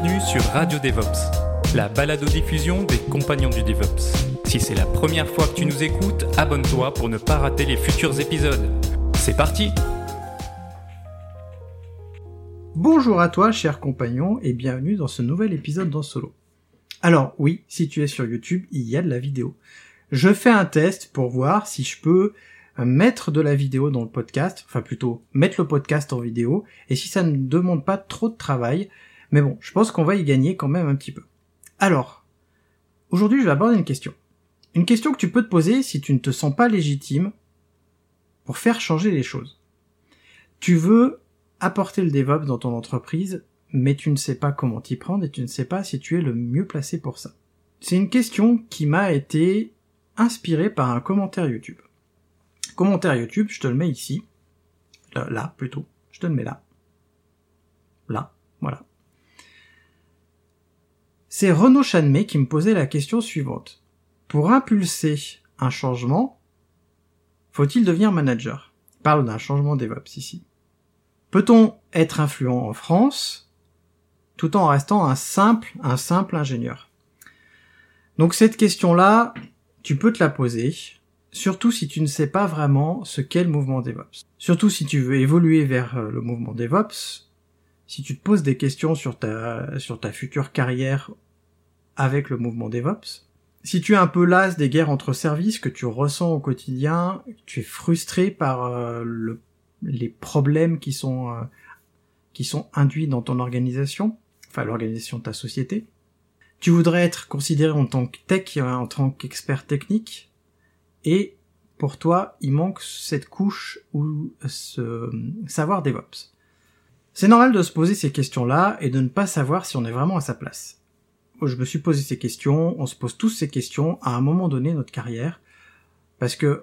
Bienvenue sur Radio DevOps, la balado-diffusion des compagnons du DevOps. Si c'est la première fois que tu nous écoutes, abonne-toi pour ne pas rater les futurs épisodes. C'est parti Bonjour à toi, cher compagnon, et bienvenue dans ce nouvel épisode dans Solo. Alors oui, si tu es sur YouTube, il y a de la vidéo. Je fais un test pour voir si je peux mettre de la vidéo dans le podcast, enfin plutôt mettre le podcast en vidéo, et si ça ne demande pas trop de travail, mais bon, je pense qu'on va y gagner quand même un petit peu. Alors, aujourd'hui je vais aborder une question. Une question que tu peux te poser si tu ne te sens pas légitime pour faire changer les choses. Tu veux apporter le DevOps dans ton entreprise, mais tu ne sais pas comment t'y prendre et tu ne sais pas si tu es le mieux placé pour ça. C'est une question qui m'a été inspirée par un commentaire YouTube. Commentaire YouTube, je te le mets ici. Là, plutôt. Je te le mets là. Là, voilà. C'est Renaud Chanmé qui me posait la question suivante. Pour impulser un changement, faut-il devenir manager? Il parle d'un changement DevOps ici. Peut-on être influent en France tout en restant un simple, un simple ingénieur? Donc cette question-là, tu peux te la poser, surtout si tu ne sais pas vraiment ce qu'est le mouvement DevOps. Surtout si tu veux évoluer vers euh, le mouvement DevOps, si tu te poses des questions sur ta, sur ta future carrière avec le mouvement DevOps, si tu es un peu las des guerres entre services que tu ressens au quotidien, tu es frustré par euh, le, les problèmes qui sont euh, qui sont induits dans ton organisation, enfin l'organisation de ta société, tu voudrais être considéré en tant que tech, en tant qu'expert technique, et pour toi, il manque cette couche ou ce savoir DevOps. C'est normal de se poser ces questions-là et de ne pas savoir si on est vraiment à sa place. Je me suis posé ces questions, on se pose tous ces questions à un moment donné de notre carrière, parce que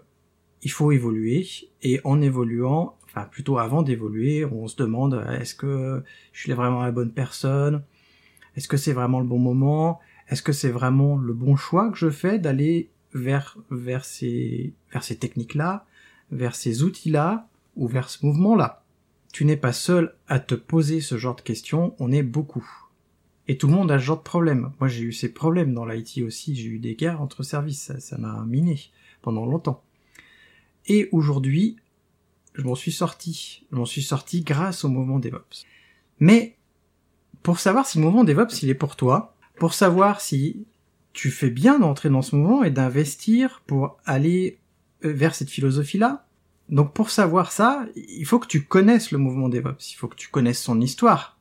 il faut évoluer, et en évoluant, enfin plutôt avant d'évoluer, on se demande est-ce que je suis vraiment la bonne personne, est-ce que c'est vraiment le bon moment, est-ce que c'est vraiment le bon choix que je fais d'aller vers vers ces vers ces techniques-là, vers ces outils-là ou vers ce mouvement-là? Tu n'es pas seul à te poser ce genre de questions, on est beaucoup. Et tout le monde a ce genre de problème. Moi, j'ai eu ces problèmes dans l'IT aussi. J'ai eu des guerres entre services. Ça, m'a miné pendant longtemps. Et aujourd'hui, je m'en suis sorti. Je m'en suis sorti grâce au mouvement DevOps. Mais, pour savoir si le mouvement DevOps, il est pour toi, pour savoir si tu fais bien d'entrer dans ce mouvement et d'investir pour aller euh, vers cette philosophie-là, donc pour savoir ça, il faut que tu connaisses le mouvement DevOps, il faut que tu connaisses son histoire,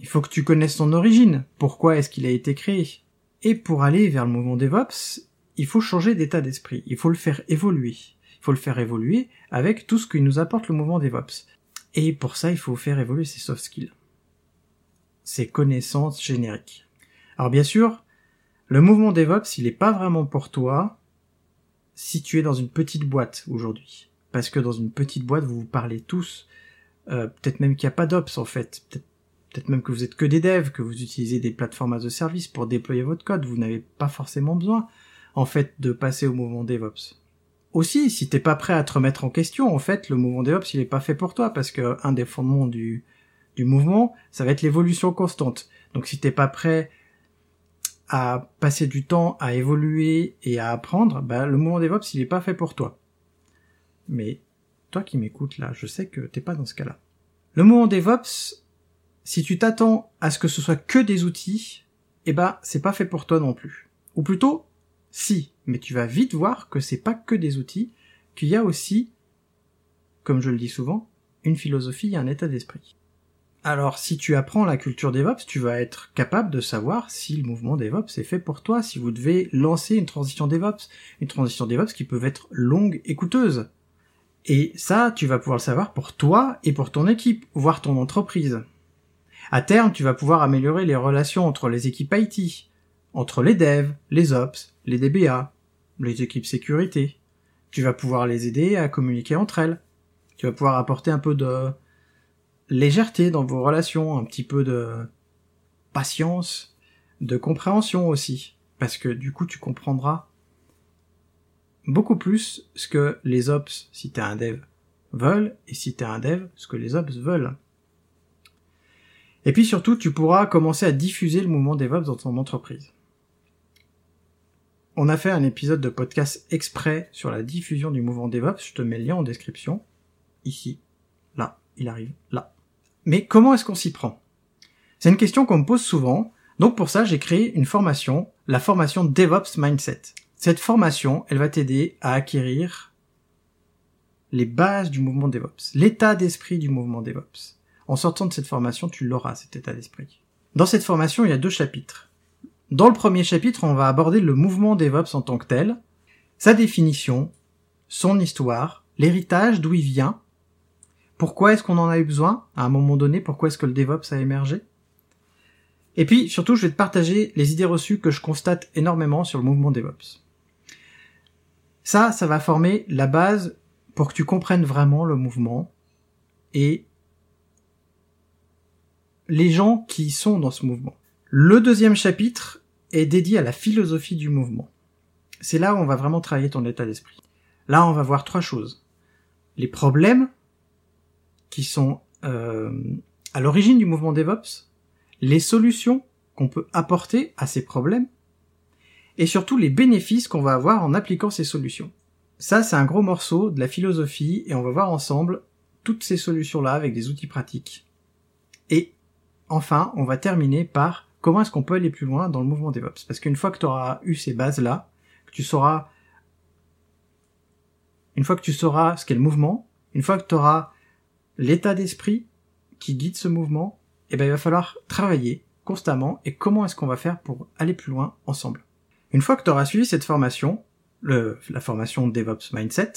il faut que tu connaisses son origine, pourquoi est-ce qu'il a été créé? Et pour aller vers le mouvement DevOps, il faut changer d'état d'esprit, il faut le faire évoluer. Il faut le faire évoluer avec tout ce que nous apporte le mouvement DevOps. Et pour ça, il faut faire évoluer ses soft skills. Ses connaissances génériques. Alors bien sûr, le mouvement DevOps, il n'est pas vraiment pour toi si tu es dans une petite boîte aujourd'hui. Parce que dans une petite boîte, vous vous parlez tous, euh, peut-être même qu'il n'y a pas d'ops en fait, peut-être même que vous êtes que des devs, que vous utilisez des plateformes as a service pour déployer votre code. Vous n'avez pas forcément besoin, en fait, de passer au mouvement DevOps. Aussi, si t'es pas prêt à te remettre en question, en fait, le mouvement DevOps, il est pas fait pour toi, parce que un des fondements du, du mouvement, ça va être l'évolution constante. Donc si t'es pas prêt à passer du temps à évoluer et à apprendre, bah, le mouvement DevOps, il est pas fait pour toi. Mais, toi qui m'écoutes là, je sais que t'es pas dans ce cas-là. Le mouvement DevOps, si tu t'attends à ce que ce soit que des outils, eh ben, c'est pas fait pour toi non plus. Ou plutôt, si, mais tu vas vite voir que c'est pas que des outils, qu'il y a aussi, comme je le dis souvent, une philosophie et un état d'esprit. Alors, si tu apprends la culture DevOps, tu vas être capable de savoir si le mouvement DevOps est fait pour toi, si vous devez lancer une transition DevOps, une transition DevOps qui peut être longue et coûteuse. Et ça, tu vas pouvoir le savoir pour toi et pour ton équipe, voire ton entreprise. À terme, tu vas pouvoir améliorer les relations entre les équipes IT, entre les devs, les ops, les DBA, les équipes sécurité. Tu vas pouvoir les aider à communiquer entre elles. Tu vas pouvoir apporter un peu de légèreté dans vos relations, un petit peu de patience, de compréhension aussi. Parce que du coup, tu comprendras beaucoup plus ce que les ops, si t'es un dev, veulent, et si t'es un dev, ce que les ops veulent. Et puis surtout, tu pourras commencer à diffuser le mouvement DevOps dans ton entreprise. On a fait un épisode de podcast exprès sur la diffusion du mouvement DevOps, je te mets le lien en description, ici, là, il arrive, là. Mais comment est-ce qu'on s'y prend? C'est une question qu'on me pose souvent, donc pour ça j'ai créé une formation, la formation DevOps Mindset. Cette formation, elle va t'aider à acquérir les bases du mouvement DevOps, l'état d'esprit du mouvement DevOps. En sortant de cette formation, tu l'auras, cet état d'esprit. Dans cette formation, il y a deux chapitres. Dans le premier chapitre, on va aborder le mouvement DevOps en tant que tel, sa définition, son histoire, l'héritage, d'où il vient, pourquoi est-ce qu'on en a eu besoin à un moment donné, pourquoi est-ce que le DevOps a émergé. Et puis, surtout, je vais te partager les idées reçues que je constate énormément sur le mouvement DevOps. Ça, ça va former la base pour que tu comprennes vraiment le mouvement et les gens qui sont dans ce mouvement. Le deuxième chapitre est dédié à la philosophie du mouvement. C'est là où on va vraiment travailler ton état d'esprit. Là, on va voir trois choses. Les problèmes qui sont euh, à l'origine du mouvement DevOps, les solutions qu'on peut apporter à ces problèmes, et surtout les bénéfices qu'on va avoir en appliquant ces solutions. Ça, c'est un gros morceau de la philosophie, et on va voir ensemble toutes ces solutions-là avec des outils pratiques. Et enfin, on va terminer par comment est-ce qu'on peut aller plus loin dans le mouvement DevOps. Parce qu'une fois que tu auras eu ces bases-là, que tu sauras, une fois que tu sauras ce qu'est le mouvement, une fois que tu auras l'état d'esprit qui guide ce mouvement, eh ben, il va falloir travailler constamment et comment est-ce qu'on va faire pour aller plus loin ensemble. Une fois que tu auras suivi cette formation, la formation DevOps Mindset,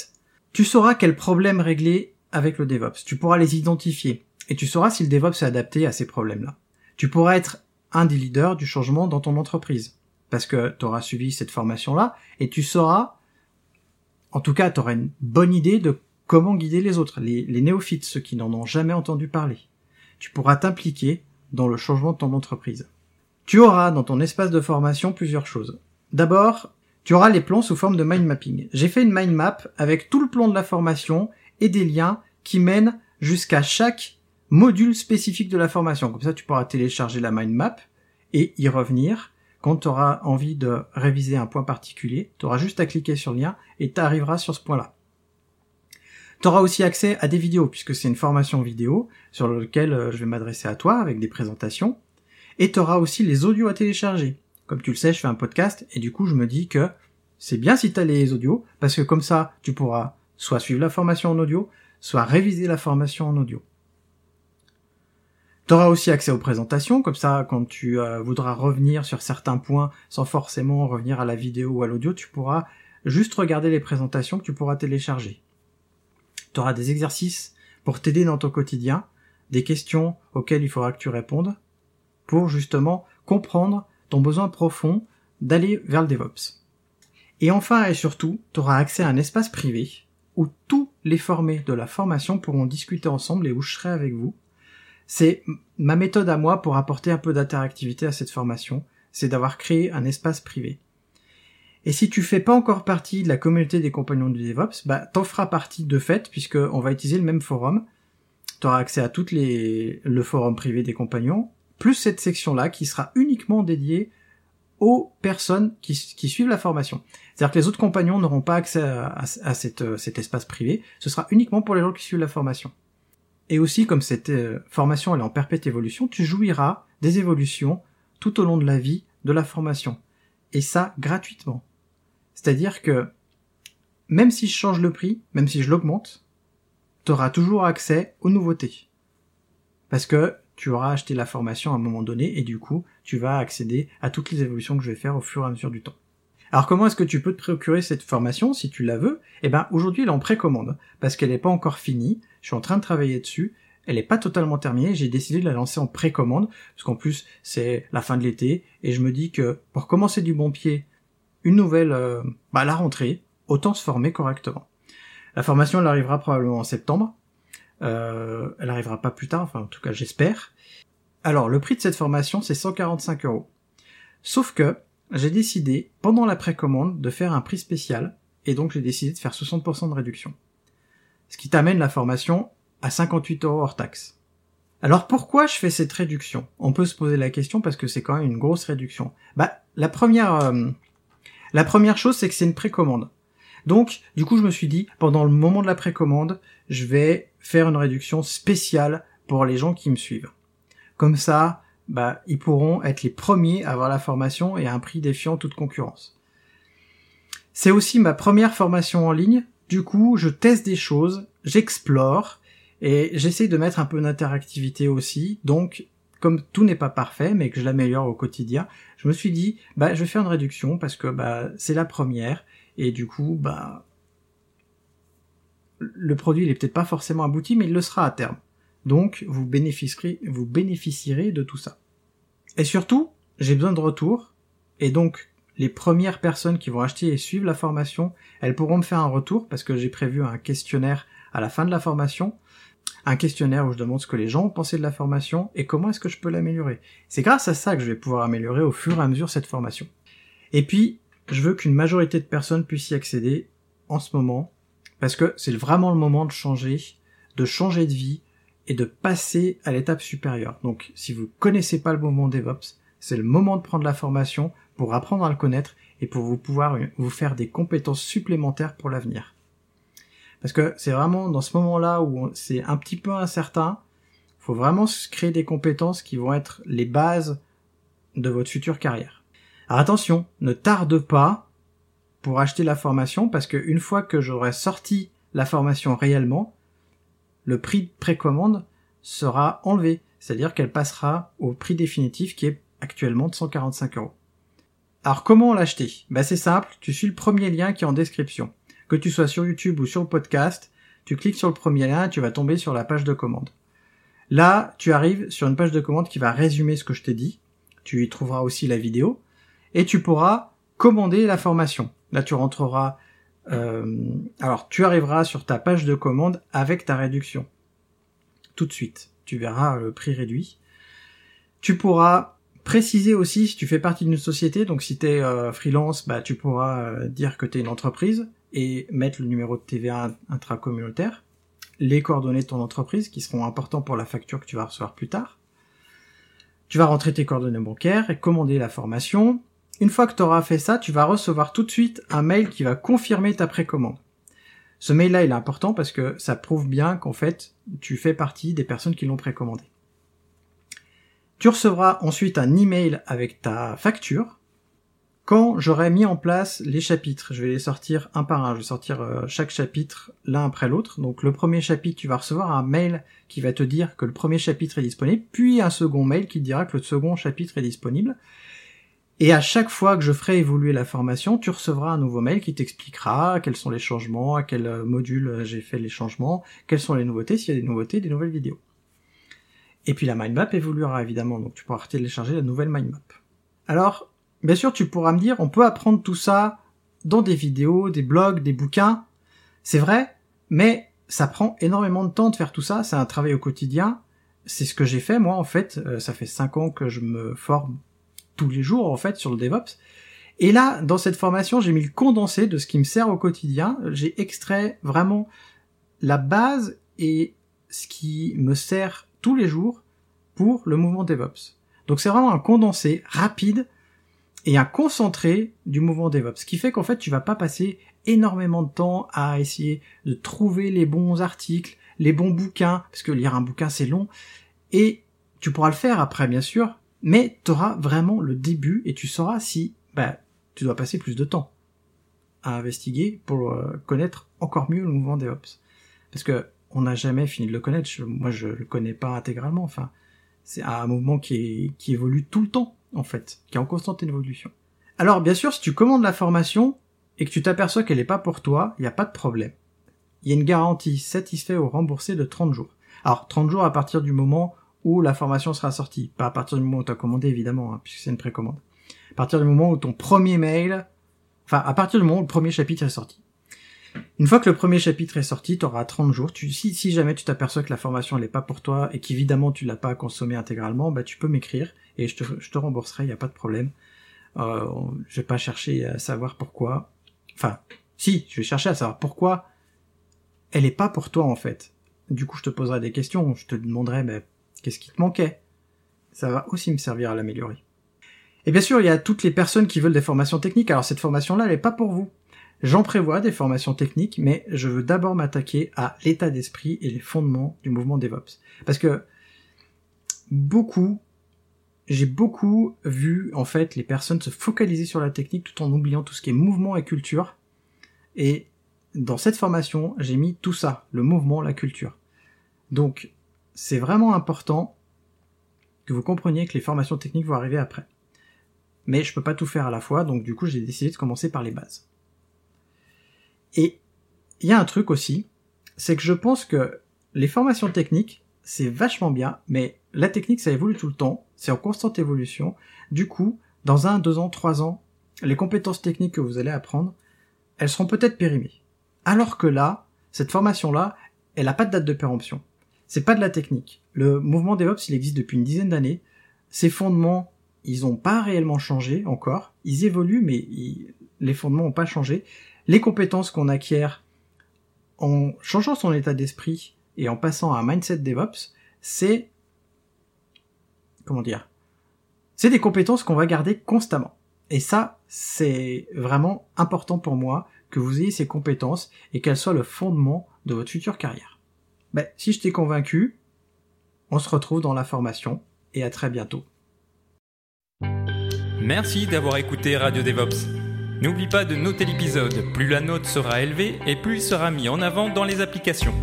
tu sauras quels problèmes régler avec le DevOps. Tu pourras les identifier et tu sauras si le DevOps est adapté à ces problèmes-là. Tu pourras être un des leaders du changement dans ton entreprise parce que tu auras suivi cette formation-là et tu sauras, en tout cas, tu auras une bonne idée de comment guider les autres, les, les néophytes, ceux qui n'en ont jamais entendu parler. Tu pourras t'impliquer dans le changement de ton entreprise. Tu auras dans ton espace de formation plusieurs choses. D'abord, tu auras les plans sous forme de mind mapping. J'ai fait une mind map avec tout le plan de la formation et des liens qui mènent jusqu'à chaque module spécifique de la formation. Comme ça, tu pourras télécharger la mind map et y revenir. Quand tu auras envie de réviser un point particulier, tu auras juste à cliquer sur le lien et tu arriveras sur ce point-là. Tu auras aussi accès à des vidéos, puisque c'est une formation vidéo sur laquelle euh, je vais m'adresser à toi avec des présentations. Et tu auras aussi les audios à télécharger. Comme tu le sais, je fais un podcast et du coup, je me dis que c'est bien si tu as les audios, parce que comme ça, tu pourras soit suivre la formation en audio, soit réviser la formation en audio. Tu auras aussi accès aux présentations, comme ça, quand tu euh, voudras revenir sur certains points sans forcément revenir à la vidéo ou à l'audio, tu pourras juste regarder les présentations que tu pourras télécharger. Tu auras des exercices pour t'aider dans ton quotidien, des questions auxquelles il faudra que tu répondes, pour justement comprendre ton besoin profond d'aller vers le DevOps. Et enfin et surtout, tu auras accès à un espace privé où tous les formés de la formation pourront discuter ensemble et où je serai avec vous. C'est ma méthode à moi pour apporter un peu d'interactivité à cette formation, c'est d'avoir créé un espace privé. Et si tu fais pas encore partie de la communauté des compagnons du DevOps, bah t'en feras partie de fait puisque on va utiliser le même forum. Tu auras accès à toutes les le forum privé des compagnons, plus cette section-là qui sera uniquement dédiée aux personnes qui, suivent la formation. C'est-à-dire que les autres compagnons n'auront pas accès à, cette, cet espace privé, ce sera uniquement pour les gens qui suivent la formation. Et aussi, comme cette euh, formation est en perpétuelle évolution, tu jouiras des évolutions tout au long de la vie de la formation. Et ça, gratuitement. C'est-à-dire que, même si je change le prix, même si je l'augmente, tu auras toujours accès aux nouveautés. Parce que tu auras acheté la formation à un moment donné et du coup, tu vas accéder à toutes les évolutions que je vais faire au fur et à mesure du temps. Alors comment est-ce que tu peux te procurer cette formation si tu la veux? Eh ben aujourd'hui elle est en précommande parce qu'elle n'est pas encore finie. Je suis en train de travailler dessus. Elle n'est pas totalement terminée. J'ai décidé de la lancer en précommande parce qu'en plus c'est la fin de l'été et je me dis que pour commencer du bon pied, une nouvelle, euh, bah, la rentrée, autant se former correctement. La formation elle arrivera probablement en septembre. Euh, elle arrivera pas plus tard, enfin en tout cas j'espère. Alors le prix de cette formation c'est 145 euros. Sauf que j'ai décidé, pendant la précommande, de faire un prix spécial, et donc j'ai décidé de faire 60% de réduction. Ce qui t'amène la formation à 58 euros hors taxe. Alors pourquoi je fais cette réduction? On peut se poser la question parce que c'est quand même une grosse réduction. Bah la première, euh, la première chose c'est que c'est une précommande. Donc du coup je me suis dit pendant le moment de la précommande, je vais faire une réduction spéciale pour les gens qui me suivent. Comme ça, bah, ils pourront être les premiers à avoir la formation et à un prix défiant toute concurrence. C'est aussi ma première formation en ligne, du coup je teste des choses, j'explore, et j'essaie de mettre un peu d'interactivité aussi, donc comme tout n'est pas parfait, mais que je l'améliore au quotidien, je me suis dit, bah, je vais faire une réduction parce que bah, c'est la première, et du coup, bah, le produit il est peut-être pas forcément abouti, mais il le sera à terme. Donc, vous bénéficierez, vous bénéficierez de tout ça. Et surtout, j'ai besoin de retour, et donc, les premières personnes qui vont acheter et suivre la formation, elles pourront me faire un retour parce que j'ai prévu un questionnaire à la fin de la formation, un questionnaire où je demande ce que les gens ont pensé de la formation et comment est-ce que je peux l'améliorer. C'est grâce à ça que je vais pouvoir améliorer au fur et à mesure cette formation. Et puis, je veux qu'une majorité de personnes puissent y accéder en ce moment parce que c'est vraiment le moment de changer, de changer de vie, et de passer à l'étape supérieure. Donc si vous connaissez pas le moment DevOps, c'est le moment de prendre la formation pour apprendre à le connaître et pour vous pouvoir vous faire des compétences supplémentaires pour l'avenir. Parce que c'est vraiment dans ce moment-là où c'est un petit peu incertain, faut vraiment se créer des compétences qui vont être les bases de votre future carrière. Alors attention, ne tarde pas pour acheter la formation parce qu'une fois que j'aurai sorti la formation réellement, le prix de précommande sera enlevé, c'est-à-dire qu'elle passera au prix définitif qui est actuellement de 145 euros. Alors comment l'acheter? Bah c'est simple, tu suis le premier lien qui est en description. Que tu sois sur YouTube ou sur le podcast, tu cliques sur le premier lien et tu vas tomber sur la page de commande. Là, tu arrives sur une page de commande qui va résumer ce que je t'ai dit. Tu y trouveras aussi la vidéo et tu pourras commander la formation. Là, tu rentreras euh, alors, tu arriveras sur ta page de commande avec ta réduction. Tout de suite. Tu verras le prix réduit. Tu pourras préciser aussi si tu fais partie d'une société. Donc, si tu es euh, freelance, bah, tu pourras euh, dire que tu es une entreprise et mettre le numéro de TVA intracommunautaire, les coordonnées de ton entreprise qui seront importants pour la facture que tu vas recevoir plus tard. Tu vas rentrer tes coordonnées bancaires et commander la formation. Une fois que tu auras fait ça, tu vas recevoir tout de suite un mail qui va confirmer ta précommande. Ce mail-là, il est important parce que ça prouve bien qu'en fait, tu fais partie des personnes qui l'ont précommandé. Tu recevras ensuite un email avec ta facture. Quand j'aurai mis en place les chapitres, je vais les sortir un par un, je vais sortir euh, chaque chapitre l'un après l'autre. Donc le premier chapitre, tu vas recevoir un mail qui va te dire que le premier chapitre est disponible, puis un second mail qui te dira que le second chapitre est disponible. Et à chaque fois que je ferai évoluer la formation, tu recevras un nouveau mail qui t'expliquera quels sont les changements, à quel euh, module euh, j'ai fait les changements, quelles sont les nouveautés, s'il y a des nouveautés, des nouvelles vidéos. Et puis la mind map évoluera évidemment, donc tu pourras télécharger la nouvelle mind map. Alors, bien sûr, tu pourras me dire, on peut apprendre tout ça dans des vidéos, des blogs, des bouquins. C'est vrai, mais ça prend énormément de temps de faire tout ça, c'est un travail au quotidien. C'est ce que j'ai fait moi en fait, euh, ça fait cinq ans que je me forme tous les jours en fait sur le DevOps. Et là, dans cette formation, j'ai mis le condensé de ce qui me sert au quotidien. J'ai extrait vraiment la base et ce qui me sert tous les jours pour le mouvement DevOps. Donc c'est vraiment un condensé rapide et un concentré du mouvement DevOps. Ce qui fait qu'en fait, tu vas pas passer énormément de temps à essayer de trouver les bons articles, les bons bouquins, parce que lire un bouquin c'est long, et tu pourras le faire après bien sûr, mais tu auras vraiment le début et tu sauras si bah, tu dois passer plus de temps à investiguer pour euh, connaître encore mieux le mouvement DevOps. Parce que on n'a jamais fini de le connaître. moi, je le connais pas intégralement. Enfin, c'est un mouvement qui, qui évolue tout le temps, en fait, qui est en constante évolution. Alors bien sûr, si tu commandes la formation et que tu t'aperçois qu'elle n'est pas pour toi, il n'y a pas de problème. Il y a une garantie satisfait ou remboursé de 30 jours. Alors 30 jours à partir du moment où la formation sera sortie, pas à partir du moment où tu as commandé évidemment, hein, puisque c'est une précommande. À partir du moment où ton premier mail, enfin à partir du moment où le premier chapitre est sorti. Une fois que le premier chapitre est sorti, tu auras 30 jours. Tu, si, si jamais tu t'aperçois que la formation n'est pas pour toi et qu'évidemment tu l'as pas consommée intégralement, bah tu peux m'écrire et je te, je te rembourserai, il n'y a pas de problème. Euh, je vais pas chercher à savoir pourquoi. Enfin, si, je vais chercher à savoir pourquoi elle est pas pour toi en fait. Du coup, je te poserai des questions, je te demanderai mais qu'est-ce qui te manquait? Ça va aussi me servir à l'améliorer. Et bien sûr, il y a toutes les personnes qui veulent des formations techniques. Alors cette formation-là, elle n'est pas pour vous. J'en prévois des formations techniques, mais je veux d'abord m'attaquer à l'état d'esprit et les fondements du mouvement DevOps. Parce que beaucoup, j'ai beaucoup vu en fait les personnes se focaliser sur la technique tout en oubliant tout ce qui est mouvement et culture. Et dans cette formation, j'ai mis tout ça, le mouvement, la culture. Donc, c'est vraiment important que vous compreniez que les formations techniques vont arriver après. Mais je peux pas tout faire à la fois, donc du coup, j'ai décidé de commencer par les bases. Et il y a un truc aussi, c'est que je pense que les formations techniques, c'est vachement bien, mais la technique, ça évolue tout le temps, c'est en constante évolution. Du coup, dans un, deux ans, trois ans, les compétences techniques que vous allez apprendre, elles seront peut-être périmées. Alors que là, cette formation-là, elle n'a pas de date de péremption. C'est pas de la technique. Le mouvement DevOps, il existe depuis une dizaine d'années. Ses fondements, ils n'ont pas réellement changé encore. Ils évoluent, mais les fondements n'ont pas changé les compétences qu'on acquiert en changeant son état d'esprit et en passant à un mindset DevOps, c'est comment dire C'est des compétences qu'on va garder constamment. Et ça, c'est vraiment important pour moi que vous ayez ces compétences et qu'elles soient le fondement de votre future carrière. Ben, si je t'ai convaincu, on se retrouve dans la formation et à très bientôt. Merci d'avoir écouté Radio DevOps. N'oublie pas de noter l'épisode, plus la note sera élevée et plus il sera mis en avant dans les applications.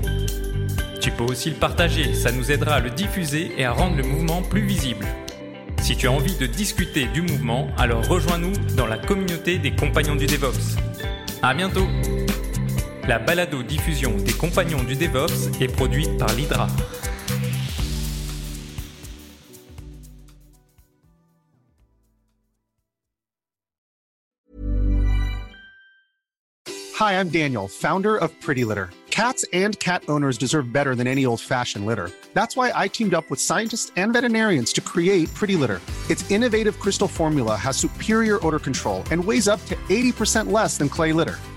Tu peux aussi le partager, ça nous aidera à le diffuser et à rendre le mouvement plus visible. Si tu as envie de discuter du mouvement, alors rejoins-nous dans la communauté des compagnons du DevOps. À bientôt La balado diffusion des compagnons du DevOps est produite par l'Hydra. Hi, I'm Daniel, founder of Pretty Litter. Cats and cat owners deserve better than any old-fashioned litter. That's why I teamed up with scientists and veterinarians to create Pretty Litter. Its innovative crystal formula has superior odor control and weighs up to 80% less than clay litter.